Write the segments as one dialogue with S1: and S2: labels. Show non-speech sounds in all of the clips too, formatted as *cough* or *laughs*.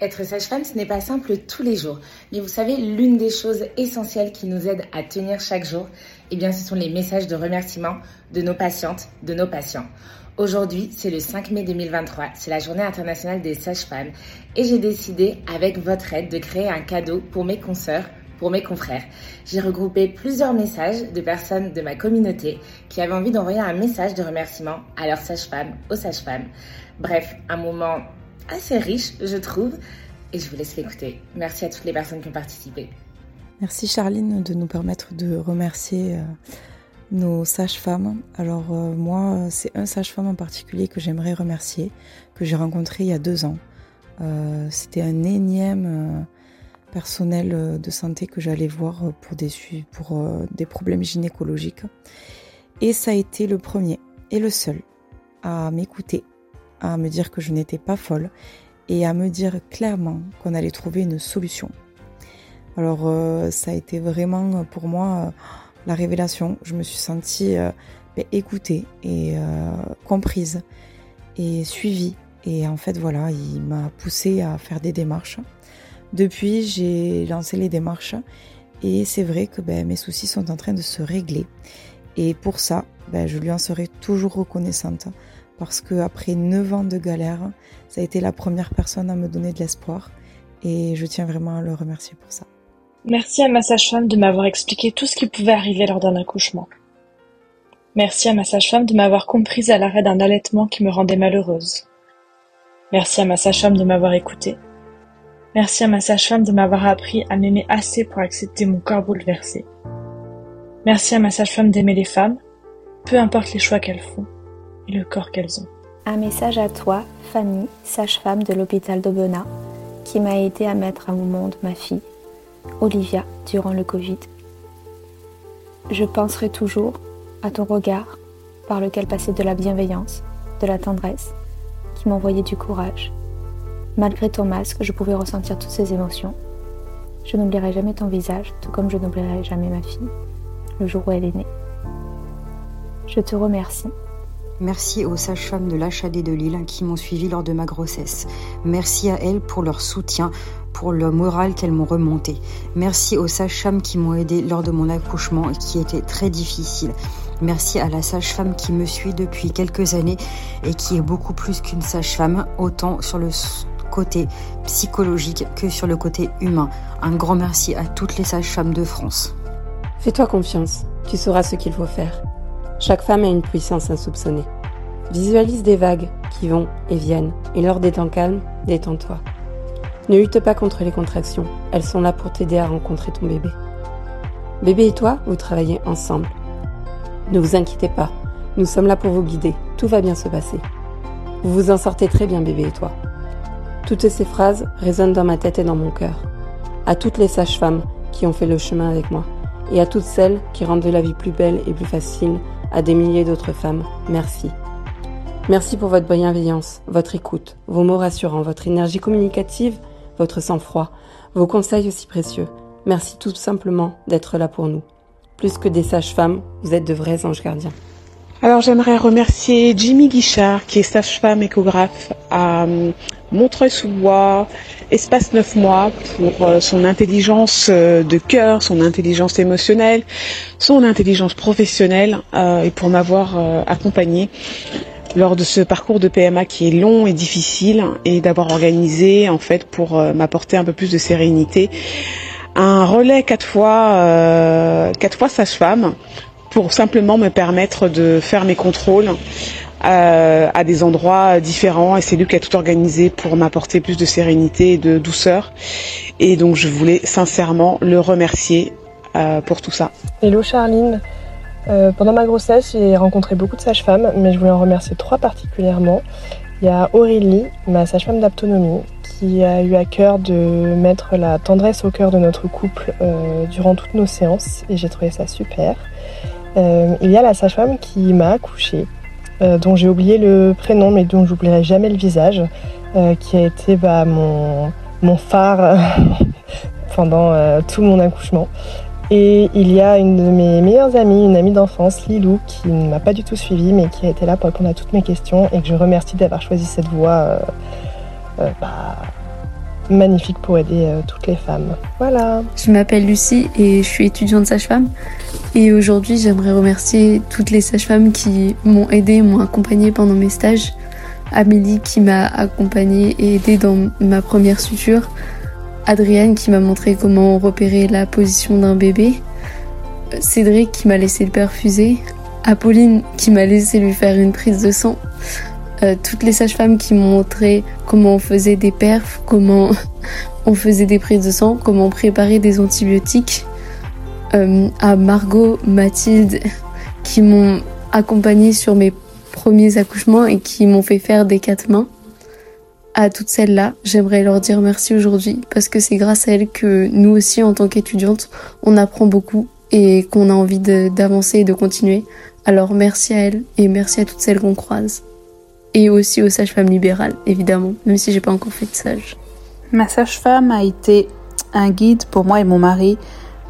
S1: Être sage-femme, ce n'est pas simple tous les jours. Mais vous savez, l'une des choses essentielles qui nous aide à tenir chaque jour, eh bien, ce sont les messages de remerciement de nos patientes, de nos patients. Aujourd'hui, c'est le 5 mai 2023, c'est la journée internationale des sages-femmes et j'ai décidé, avec votre aide, de créer un cadeau pour mes consoeurs, pour mes confrères. J'ai regroupé plusieurs messages de personnes de ma communauté qui avaient envie d'envoyer un message de remerciement à leurs sages-femmes, aux sages-femmes. Bref, un moment assez riche, je trouve, et je vous laisse l'écouter. Merci à toutes les personnes qui ont participé.
S2: Merci Charline de nous permettre de remercier euh, nos sages-femmes. Alors euh, moi, c'est un sage-femme en particulier que j'aimerais remercier, que j'ai rencontré il y a deux ans. Euh, c'était un énième personnel de santé que j'allais voir des, pour des problèmes gynécologiques. Et ça a été le premier et le seul à m'écouter à me dire que je n'étais pas folle et à me dire clairement qu'on allait trouver une solution. Alors euh, ça a été vraiment pour moi euh, la révélation. Je me suis sentie euh, ben, écoutée et comprise et suivie. Et en fait voilà, il m'a poussé à faire des démarches. Depuis, j'ai lancé les démarches et c'est vrai que ben, mes soucis sont en train de se régler. Et pour ça, ben, je lui en serai toujours reconnaissante parce qu'après 9 ans de galère, ça a été la première personne à me donner de l'espoir et je tiens vraiment à le remercier pour ça.
S3: Merci à ma sage-femme de m'avoir expliqué tout ce qui pouvait arriver lors d'un accouchement. Merci à ma sage-femme de m'avoir comprise à l'arrêt d'un allaitement qui me rendait malheureuse. Merci à ma sage-femme de m'avoir écoutée. Merci à ma sage-femme de m'avoir appris à m'aimer assez pour accepter mon corps bouleversé. Merci à ma sage-femme d'aimer les femmes, peu importe les choix qu'elles font le corps qu'elles ont.
S4: Un message à toi, Fanny, sage-femme de l'hôpital d'Aubenas, qui m'a aidé à mettre au monde ma fille, Olivia, durant le Covid. Je penserai toujours à ton regard par lequel passait de la bienveillance, de la tendresse, qui m'envoyait du courage. Malgré ton masque, je pouvais ressentir toutes ces émotions. Je n'oublierai jamais ton visage, tout comme je n'oublierai jamais ma fille, le jour où elle est née. Je te remercie
S5: Merci aux sages-femmes de l'HAD de Lille qui m'ont suivi lors de ma grossesse. Merci à elles pour leur soutien, pour le moral qu'elles m'ont remonté. Merci aux sages-femmes qui m'ont aidé lors de mon accouchement qui était très difficile. Merci à la sage-femme qui me suit depuis quelques années et qui est beaucoup plus qu'une sage-femme, autant sur le côté psychologique que sur le côté humain. Un grand merci à toutes les sages-femmes de France.
S6: Fais-toi confiance, tu sauras ce qu'il faut faire. Chaque femme a une puissance insoupçonnée. Visualise des vagues qui vont et viennent, et lors des temps calmes, détends-toi. Ne lutte pas contre les contractions, elles sont là pour t'aider à rencontrer ton bébé. Bébé et toi, vous travaillez ensemble. Ne vous inquiétez pas, nous sommes là pour vous guider, tout va bien se passer. Vous vous en sortez très bien, bébé et toi. Toutes ces phrases résonnent dans ma tête et dans mon cœur. À toutes les sages-femmes qui ont fait le chemin avec moi, et à toutes celles qui rendent la vie plus belle et plus facile à des milliers d'autres femmes, merci. Merci pour votre bienveillance, votre écoute, vos mots rassurants, votre énergie communicative, votre sang-froid, vos conseils aussi précieux. Merci tout simplement d'être là pour nous. Plus que des sages-femmes, vous êtes de vrais anges gardiens.
S7: Alors j'aimerais remercier Jimmy Guichard, qui est sage-femme échographe à euh, Montreuil-sous-Bois, espace 9 mois, pour euh, son intelligence euh, de cœur, son intelligence émotionnelle, son intelligence professionnelle et pour m'avoir accompagné lors de ce parcours de PMA qui est long et difficile et d'avoir organisé en fait pour m'apporter un peu plus de sérénité un relais quatre fois quatre fois sage-femme pour simplement me permettre de faire mes contrôles euh, à des endroits différents et c'est lui qui a tout organisé pour m'apporter plus de sérénité et de douceur et donc je voulais sincèrement le remercier euh, pour tout ça.
S8: Hello Charline, euh, pendant ma grossesse j'ai rencontré beaucoup de sages-femmes mais je voulais en remercier trois particulièrement. Il y a Aurélie, ma sage-femme d'autonomie, qui a eu à cœur de mettre la tendresse au cœur de notre couple durant toutes nos séances et j'ai trouvé ça super. Il y a la sage-femme qui m'a accouchée, euh, dont j'ai oublié le prénom, mais dont j'oublierai jamais le visage, euh, qui a été bah, mon, mon phare *laughs* pendant tout mon accouchement. Et il y a une de mes meilleures amies, une amie d'enfance, Lilou, qui ne m'a pas du tout suivie, mais qui a été là pour répondre à toutes mes questions et que je remercie d'avoir choisi cette voie bah, magnifique pour aider toutes les femmes. Voilà.
S9: Je m'appelle Lucie et je suis étudiante sage-femme. Et aujourd'hui, j'aimerais remercier toutes les sages-femmes qui m'ont aidée, m'ont accompagnée pendant mes stages. Amélie qui m'a accompagnée et aidée dans ma première suture. Adrienne qui m'a montré comment repérer la position d'un bébé. Cédric qui m'a laissé le perfuser. Apolline qui m'a laissé lui faire une prise de sang. Euh, toutes les sages-femmes qui m'ont montré comment on faisait des perfs, comment *laughs* on faisait des prises de sang, comment préparer des antibiotiques. Euh, à Margot, Mathilde qui m'ont accompagnée sur mes premiers accouchements et qui m'ont fait faire des quatre mains. À toutes celles-là, j'aimerais leur dire merci aujourd'hui parce que c'est grâce à elles que nous aussi, en tant qu'étudiantes, on apprend beaucoup et qu'on a envie d'avancer et de continuer. Alors merci à elles et merci à toutes celles qu'on croise. Et aussi aux sages-femmes libérales, évidemment, même si j'ai pas encore fait de sage.
S10: Ma sage-femme a été un guide pour moi et mon mari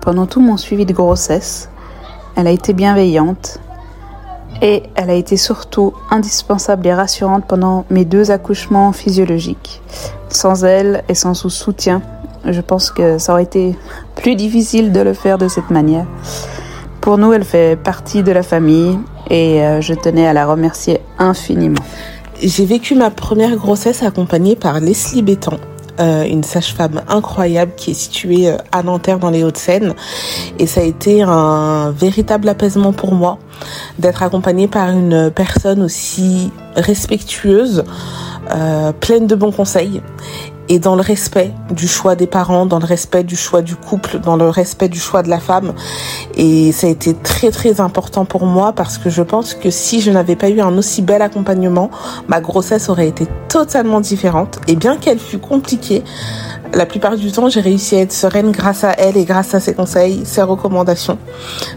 S10: pendant tout mon suivi de grossesse. Elle a été bienveillante, et elle a été surtout indispensable et rassurante pendant mes deux accouchements physiologiques. Sans elle et sans son soutien, je pense que ça aurait été plus difficile de le faire de cette manière. Pour nous, elle fait partie de la famille et euh, je tenais à la remercier infiniment.
S11: J'ai vécu ma première grossesse accompagnée par Leslie Bétan, euh, une sage-femme incroyable qui est située euh, à Nanterre dans les Hauts-de-Seine. Et ça a été un véritable apaisement pour moi d'être accompagnée par une personne aussi respectueuse, pleine de bons conseils et dans le respect du choix des parents, dans le respect du choix du couple, dans le respect du choix de la femme. Et ça a été très très important pour moi parce que je pense que si je n'avais pas eu un aussi bel accompagnement, ma grossesse aurait été totalement différente. Et bien qu'elle fût compliquée, la plupart du temps, j'ai réussi à être sereine grâce à elle et grâce à ses conseils, ses recommandations.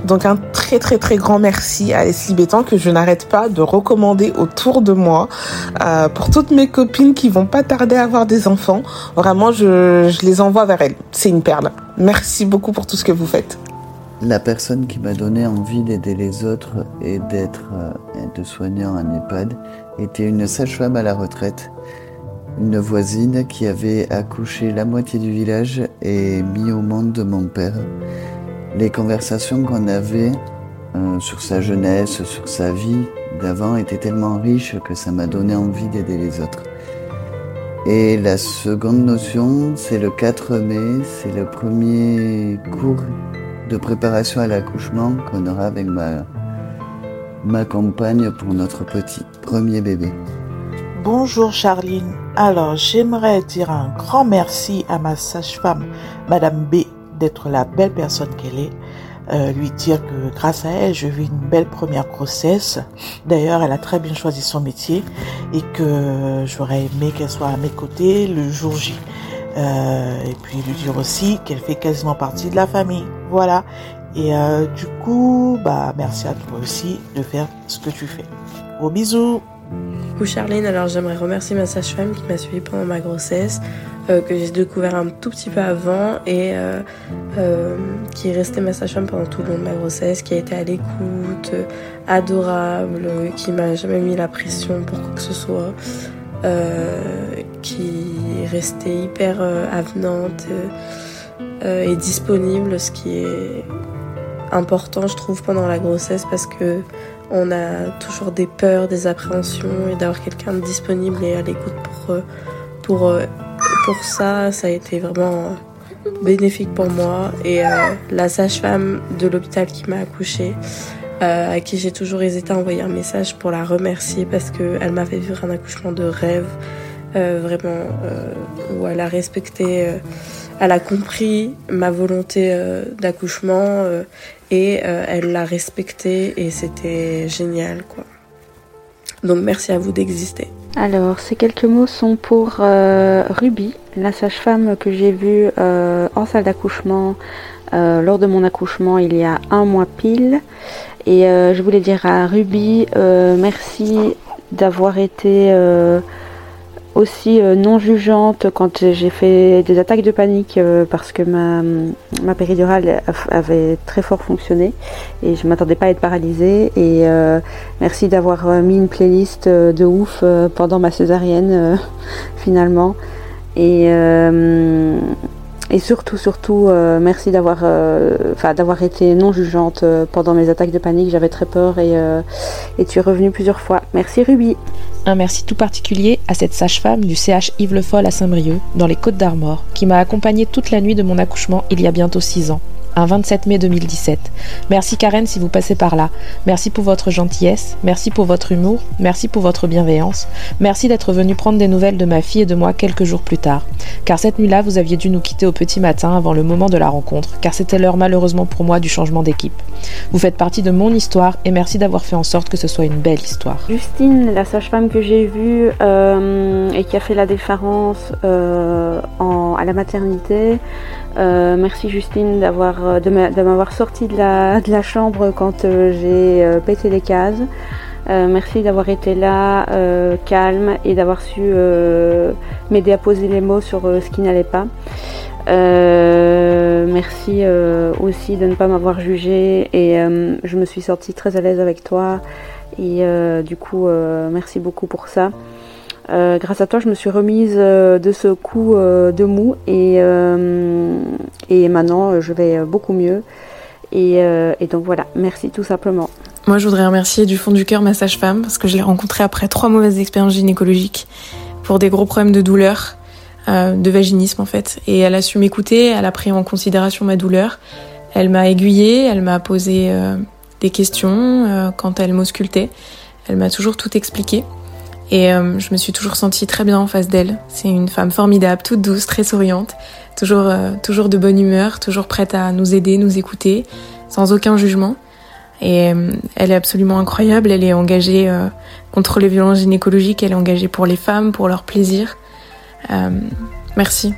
S11: Donc un très très très grand merci à Leslie Bétan que je n'arrête pas de recommander autour de moi euh, pour toutes mes copines qui vont pas tarder à avoir des enfants. Vraiment, je, les envoie vers elle. C'est une perle. Merci beaucoup pour tout ce que vous faites.
S12: La personne qui m'a donné envie d'aider les autres et d'être euh, de soigner en EHPAD était une sage-femme à la retraite une voisine qui avait accouché la moitié du village et mis au monde de mon père. Les conversations qu'on avait euh, sur sa jeunesse, sur sa vie d'avant étaient tellement riches que ça m'a donné envie d'aider les autres. Et la seconde notion, c'est le 4 mai, c'est le premier cours de préparation à l'accouchement qu'on aura avec ma, ma compagne pour notre petit premier bébé.
S13: Bonjour Charline. Alors, j'aimerais dire un grand merci à ma sage-femme, Madame B, d'être la belle personne qu'elle est. Euh, lui dire que grâce à elle, je vis une belle première grossesse. D'ailleurs, elle a très bien choisi son métier et que j'aurais aimé qu'elle soit à mes côtés le jour J. Euh, et puis lui dire aussi qu'elle fait quasiment partie de la famille. Voilà. Et euh, du coup, bah merci à toi aussi de faire ce que tu fais. Gros bisous
S14: Coucou Charline, alors j'aimerais remercier ma sage-femme qui m'a suivi pendant ma grossesse, euh, que j'ai découvert un tout petit peu avant et euh, euh, qui est restée ma sage-femme pendant tout le long de ma grossesse, qui a été à l'écoute, adorable, qui m'a jamais mis la pression pour quoi que ce soit, qui est restée hyper avenante et disponible, ce qui est important je trouve pendant la grossesse parce que on a toujours des peurs, des appréhensions et d'avoir quelqu'un disponible et à l'écoute pour, euh, euh, pour ça, ça a été vraiment bénéfique pour moi. Et euh, la sage-femme de l'hôpital qui m'a accouchée, à qui j'ai toujours hésité à envoyer un message pour la remercier parce qu'elle m'avait vu un accouchement de rêve, vraiment, où elle a respecté elle a compris ma volonté euh, d'accouchement euh, et euh, elle l'a respecté et c'était génial quoi. Donc merci à vous d'exister.
S15: Alors ces quelques mots sont pour Ruby, la sage-femme que j'ai vue en salle d'accouchement lors de mon accouchement il y a un mois pile. Et je voulais dire à Ruby merci d'avoir été aussi euh, non jugeante quand j'ai fait des attaques de panique euh, parce que ma, péridurale avait très fort fonctionné et je m'attendais pas à être paralysée. Et euh, merci d'avoir mis une playlist de ouf pendant ma césarienne *laughs* finalement. Et, et surtout, surtout, euh, merci d'avoir euh, d'avoir été non jugeante pendant mes attaques de panique. J'avais très peur et, et tu es revenue plusieurs fois. Merci Ruby.
S16: Un merci tout particulier à cette sage-femme du CH Yves Le Foll à Saint-Brieuc, dans les Côtes d'Armor, qui m'a accompagnée toute la nuit de mon accouchement il y a bientôt 6 ans un 27 mai 2017. Merci Karen si vous passez par là. Merci pour votre gentillesse, merci pour votre humour, merci pour votre bienveillance, merci d'être venu prendre des nouvelles de ma fille et de moi quelques jours plus tard. Car cette nuit-là, vous aviez dû nous quitter au petit matin avant le moment de la rencontre, car c'était l'heure malheureusement pour moi du changement d'équipe. Vous faites partie de mon histoire et merci d'avoir fait en sorte que ce soit une belle histoire.
S15: Justine, la sage-femme que j'ai vue euh, et qui a fait la différence euh, à la maternité, euh, merci Justine d'avoir de m'avoir sorti de la, chambre quand euh, j'ai pété les cases. merci d'avoir été là, calme, et d'avoir su m'aider à poser les mots sur ce qui n'allait pas. merci aussi de ne pas m'avoir jugé et je me suis sortie très à l'aise avec toi et du coup merci beaucoup pour ça. Euh, grâce à toi, je me suis remise euh, de ce coup euh, de mou et, et maintenant je vais beaucoup mieux. Et, et, donc voilà, merci tout simplement.
S17: Moi, je voudrais remercier du fond du cœur ma sage-femme parce que je l'ai rencontrée après trois mauvaises expériences gynécologiques pour des gros problèmes de douleur, de vaginisme en fait. Et elle a su m'écouter, elle a pris en considération ma douleur, elle m'a aiguillée, elle m'a posé des questions quand elle m'auscultait, elle m'a toujours tout expliqué. Et euh, je me suis toujours sentie très bien en face d'elle. C'est une femme formidable, toute douce, très souriante, toujours, euh, toujours de bonne humeur, toujours prête à nous aider, nous écouter, sans aucun jugement. Et euh, elle est absolument incroyable. Elle est engagée contre les violences gynécologiques. Elle est engagée pour les femmes, pour leur plaisir. merci.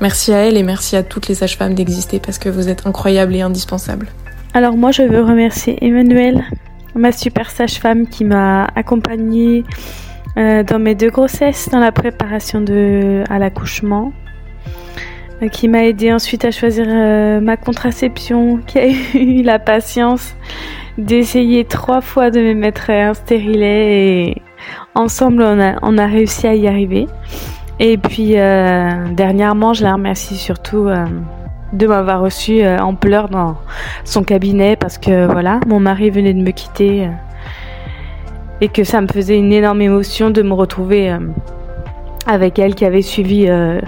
S17: Merci à elle et merci à toutes les sages-femmes d'exister parce que vous êtes incroyables et indispensables.
S18: Alors moi, je veux remercier Emmanuel, ma super sage-femme qui m'a accompagnée euh, dans mes deux grossesses, dans la préparation de, à l'accouchement, euh, qui m'a aidé ensuite à choisir euh, ma contraception, *laughs* qui a eu la patience d'essayer trois fois de me mettre un stérilet et ensemble on a, on a réussi à y arriver. Et puis dernièrement, je la remercie surtout de m'avoir reçu en pleurs dans son cabinet parce que voilà, mon mari venait de me quitter et que ça me faisait une énorme émotion de me retrouver euh, avec elle qui avait suivi euh,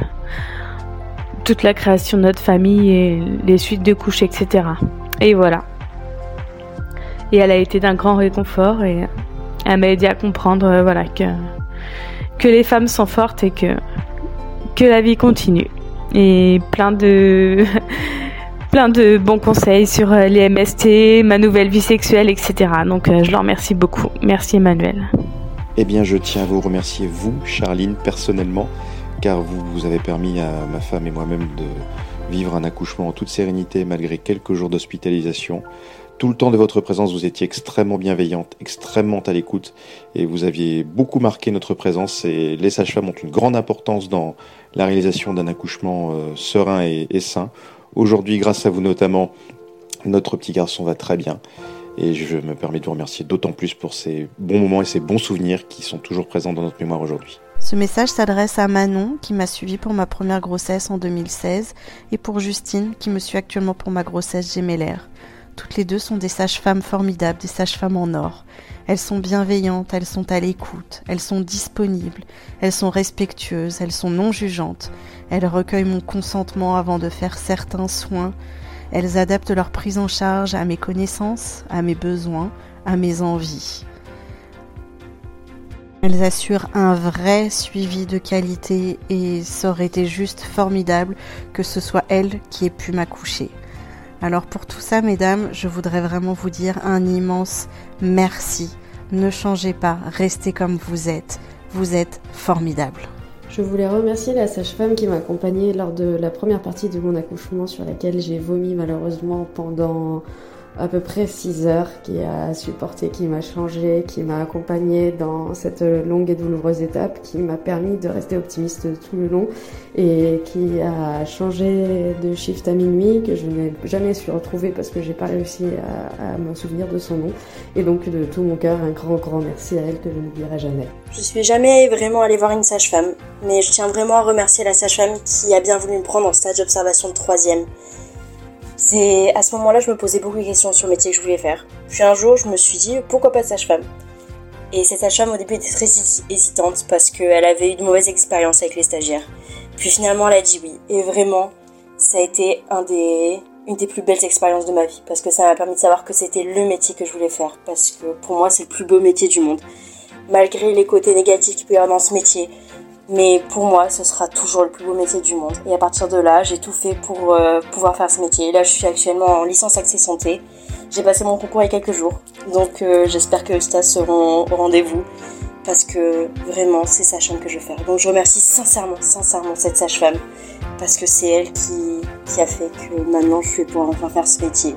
S18: toute la création de notre famille et les suites de couches, etc. Et voilà. Et elle a été d'un grand réconfort et elle m'a aidé à comprendre euh, voilà, que, que les femmes sont fortes et que, que la vie continue. Et plein de de bons conseils sur euh, les MST, ma nouvelle vie sexuelle, etc. Donc euh, je leur remercie beaucoup. Merci Emmanuel.
S19: Eh bien, je tiens à vous remercier, vous, Charline, personnellement, car vous, vous avez permis à ma femme et moi-même de vivre un accouchement en toute sérénité malgré quelques jours d'hospitalisation. Tout le temps de votre présence, vous étiez extrêmement bienveillante, extrêmement à l'écoute et vous aviez beaucoup marqué notre présence. Et les sages-femmes ont une grande importance dans la réalisation d'un accouchement euh, serein et, et sain. Aujourd'hui, grâce à vous notamment, notre petit garçon va très bien. Et je me permets de vous remercier d'autant plus pour ces bons moments et ces bons souvenirs qui sont toujours présents dans notre mémoire aujourd'hui.
S20: Ce message s'adresse à Manon, qui m'a suivi pour ma première grossesse en 2016, et pour Justine, qui me suit actuellement pour ma grossesse gémellaire. Toutes les deux sont des sages-femmes formidables, des sages-femmes en or. Elles sont bienveillantes, elles sont à l'écoute, elles sont disponibles, elles sont respectueuses, elles sont non jugeantes, elles recueillent mon consentement avant de faire certains soins, elles adaptent leur prise en charge à mes connaissances, à mes besoins, à mes envies. Elles assurent un vrai suivi de qualité et ça aurait été juste formidable que ce soit elles qui aient pu m'accoucher. Alors pour tout ça, mesdames, je voudrais vraiment vous dire un immense merci. Ne changez pas, restez comme vous êtes. Vous êtes formidable.
S21: Je voulais remercier la sage-femme qui m'a accompagnée lors de la première partie de mon accouchement sur laquelle j'ai vomi malheureusement pendant à peu près 6 heures, qui a supporté, qui m'a changé, qui m'a accompagné dans cette longue et douloureuse étape, qui m'a permis de rester optimiste tout le long et qui a changé de shift à minuit, que je n'ai jamais su retrouver parce que j'ai pas réussi à, à souvenir de son nom. Et donc de tout mon cœur, un grand grand merci à elle que je n'oublierai jamais.
S22: Je suis jamais vraiment allée voir une sage-femme, mais je tiens vraiment à remercier la sage-femme qui a bien voulu me prendre en stage d'observation de troisième. C'est à ce moment-là, je me posais beaucoup de questions sur le métier que je voulais faire. Puis un jour, je me suis dit pourquoi pas sage-femme? Et cette sage-femme au début était très hésitante parce qu'elle avait eu de mauvaises expériences avec les stagiaires. Puis finalement, elle a dit oui. Et vraiment, ça a été une des plus belles expériences de ma vie parce que ça m'a permis de savoir que c'était le métier que je voulais faire. Parce que pour moi, c'est le plus beau métier du monde. Malgré les côtés négatifs qu'il peut y avoir dans ce métier, mais pour moi, ce sera toujours le plus beau métier du monde. Et à partir de là, j'ai tout fait pour euh, pouvoir faire ce métier. Là, je suis actuellement en licence accès santé. J'ai passé mon concours il y a quelques jours. Donc euh, j'espère que les stages seront au rendez-vous. Parce que vraiment, c'est sa chambre que je veux faire. Donc je remercie sincèrement, sincèrement cette sage-femme. Parce que c'est elle qui, qui a fait que maintenant je vais pouvoir enfin faire ce métier.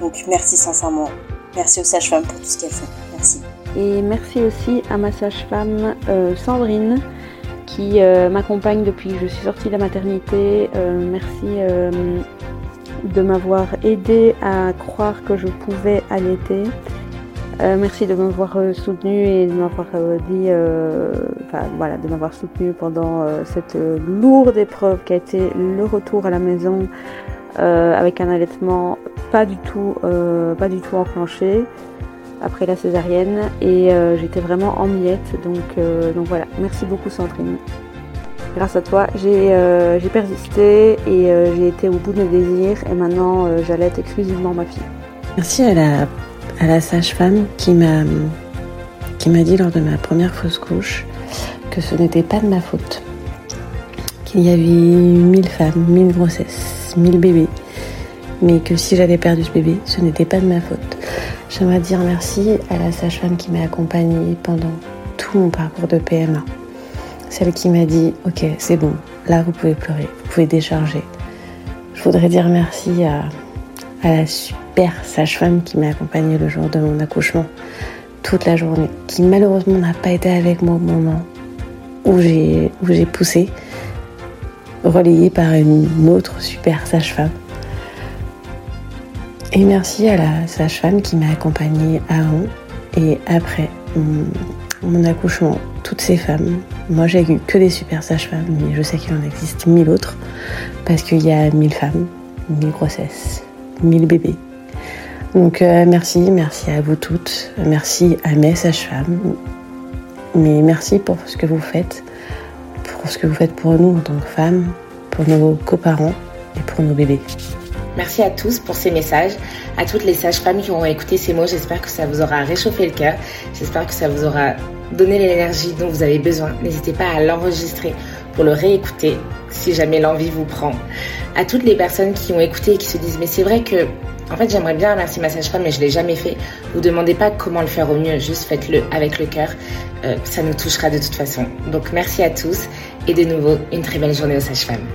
S22: Donc merci sincèrement. Merci aux sages-femmes pour tout ce qu'elles font. Merci.
S15: Et merci aussi à ma sage-femme euh, Sandrine qui euh, m'accompagne depuis que je suis sortie de la maternité. Euh, merci euh, de m'avoir aidé à croire que je pouvais allaiter. merci de m'avoir soutenu et de m'avoir dit, voilà, de m'avoir soutenu pendant cette lourde épreuve qui a été le retour à la maison avec un allaitement pas du tout, pas du tout enclenché après la césarienne et euh, j'étais vraiment en miettes. Donc, euh, donc voilà, merci beaucoup Sandrine. Grâce à toi, j'ai euh, persisté et j'ai été au bout de mes désirs et maintenant j'allaite exclusivement ma fille.
S23: Merci à la, à la sage-femme qui m'a dit lors de ma première fausse couche que ce n'était pas de ma faute. Qu'il y avait mille femmes, mille grossesses, mille bébés, mais que si j'avais perdu ce bébé, ce n'était pas de ma faute. J'aimerais dire merci à la sage-femme qui m'a accompagnée pendant tout mon parcours de PMA. Celle qui m'a dit Ok, c'est bon, là vous pouvez pleurer, vous pouvez décharger. Je voudrais dire merci à, la super sage-femme qui m'a accompagnée le jour de mon accouchement, toute la journée, qui malheureusement n'a pas été avec moi au moment où j'ai, poussé, relayée par une autre super sage-femme et merci à la sage-femme qui m'a accompagnée avant et après mon, accouchement. Toutes ces femmes, moi j'ai eu que des super sages-femmes, mais je sais qu'il en existe mille autres parce qu'il y a mille femmes, mille grossesses, mille bébés. Donc euh, merci, merci à vous toutes, merci à mes sages-femmes, mais merci pour ce que vous faites, pour ce que vous faites pour nous en tant que femmes, pour nos coparents et pour nos bébés.
S24: Merci à tous pour ces messages, à toutes les sages-femmes qui ont écouté ces mots. J'espère que ça vous aura réchauffé le cœur. J'espère que ça vous aura donné l'énergie dont vous avez besoin. N'hésitez pas à l'enregistrer pour le réécouter si jamais l'envie vous prend. À toutes les personnes qui ont écouté et qui se disent mais c'est vrai que en fait j'aimerais bien remercier ma sage-femme mais je l'ai jamais fait. Vous demandez pas comment le faire au mieux, juste faites-le avec le cœur. Euh, ça nous touchera de toute façon. Donc merci à tous et de nouveau une très belle journée aux sages-femmes.